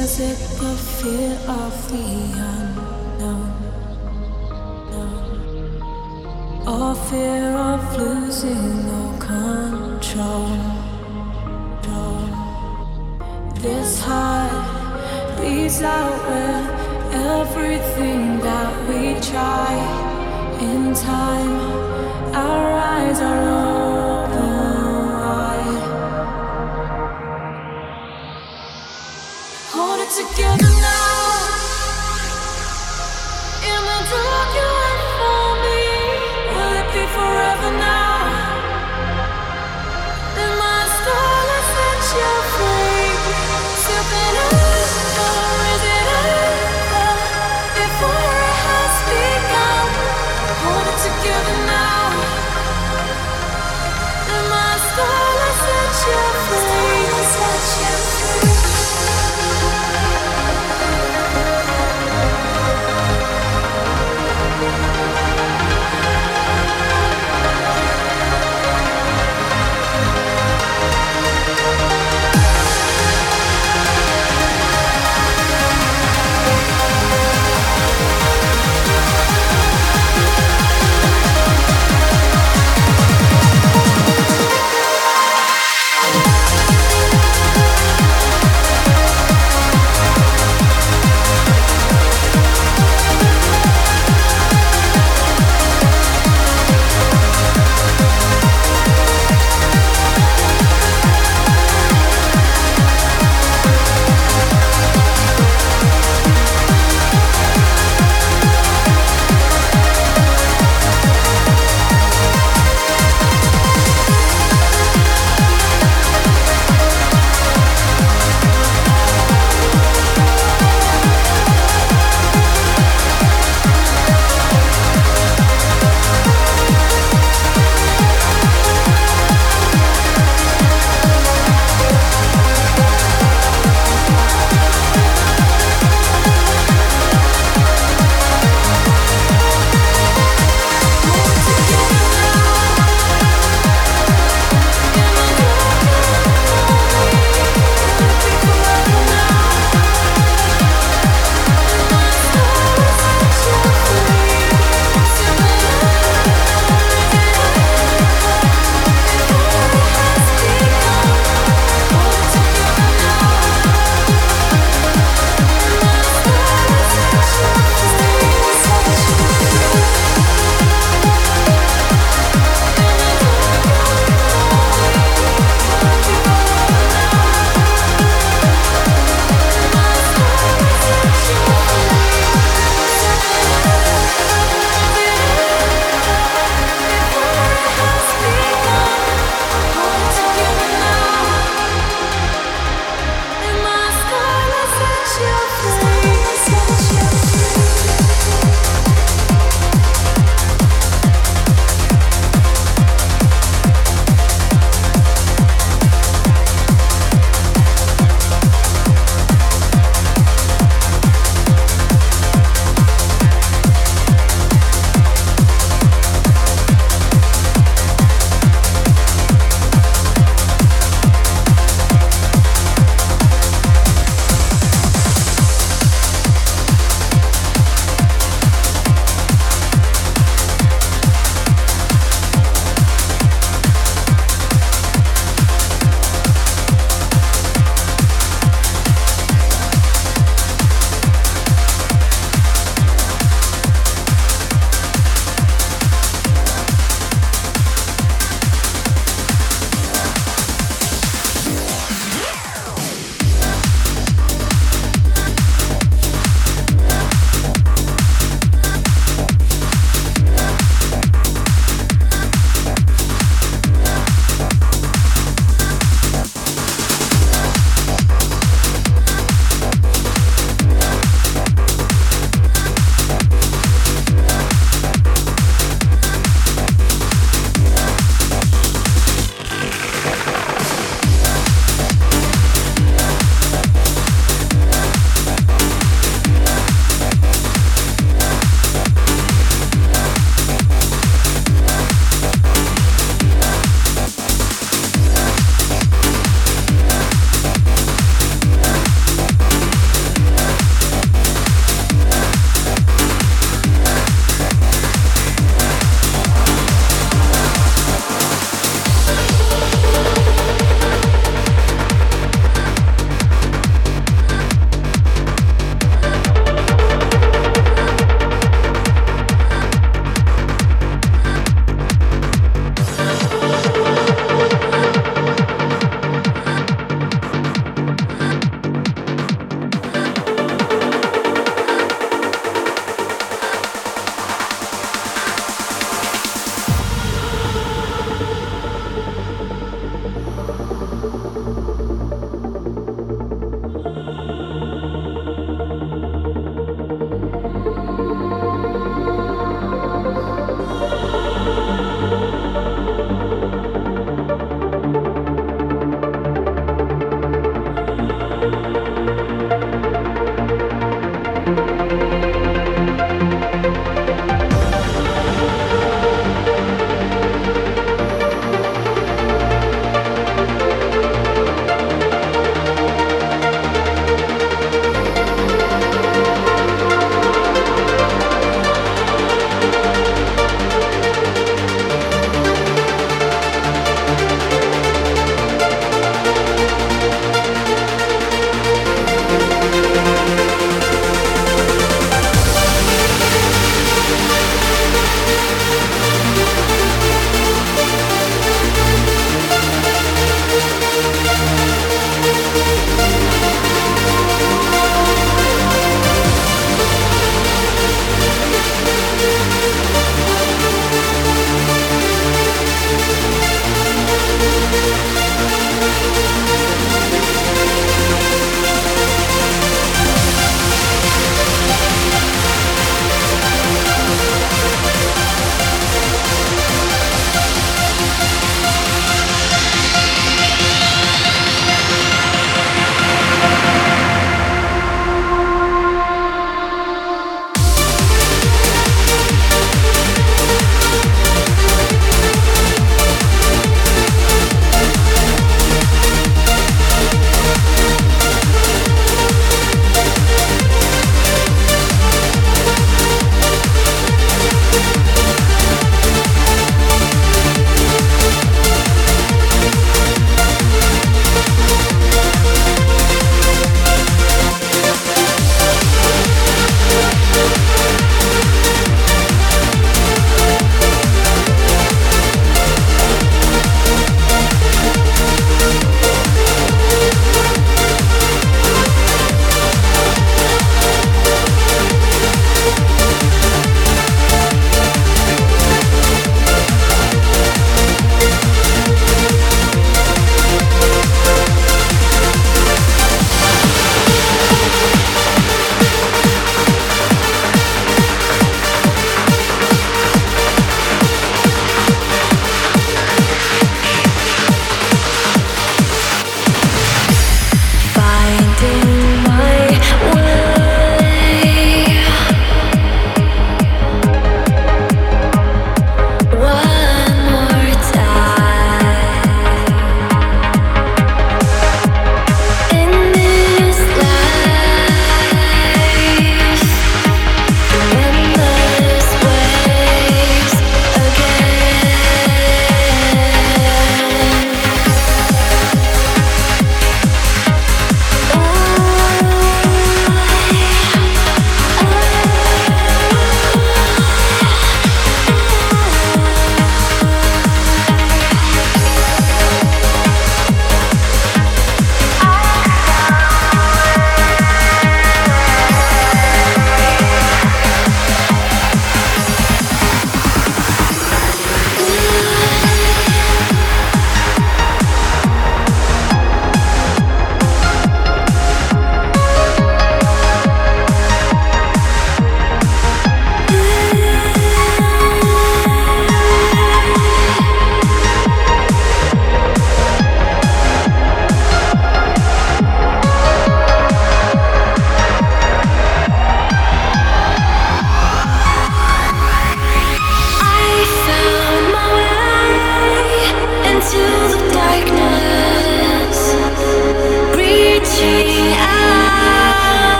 is it the fear of the unknown? Or fear of losing all control? This heart beats out with everything that we try. In time, our eyes are open. Together.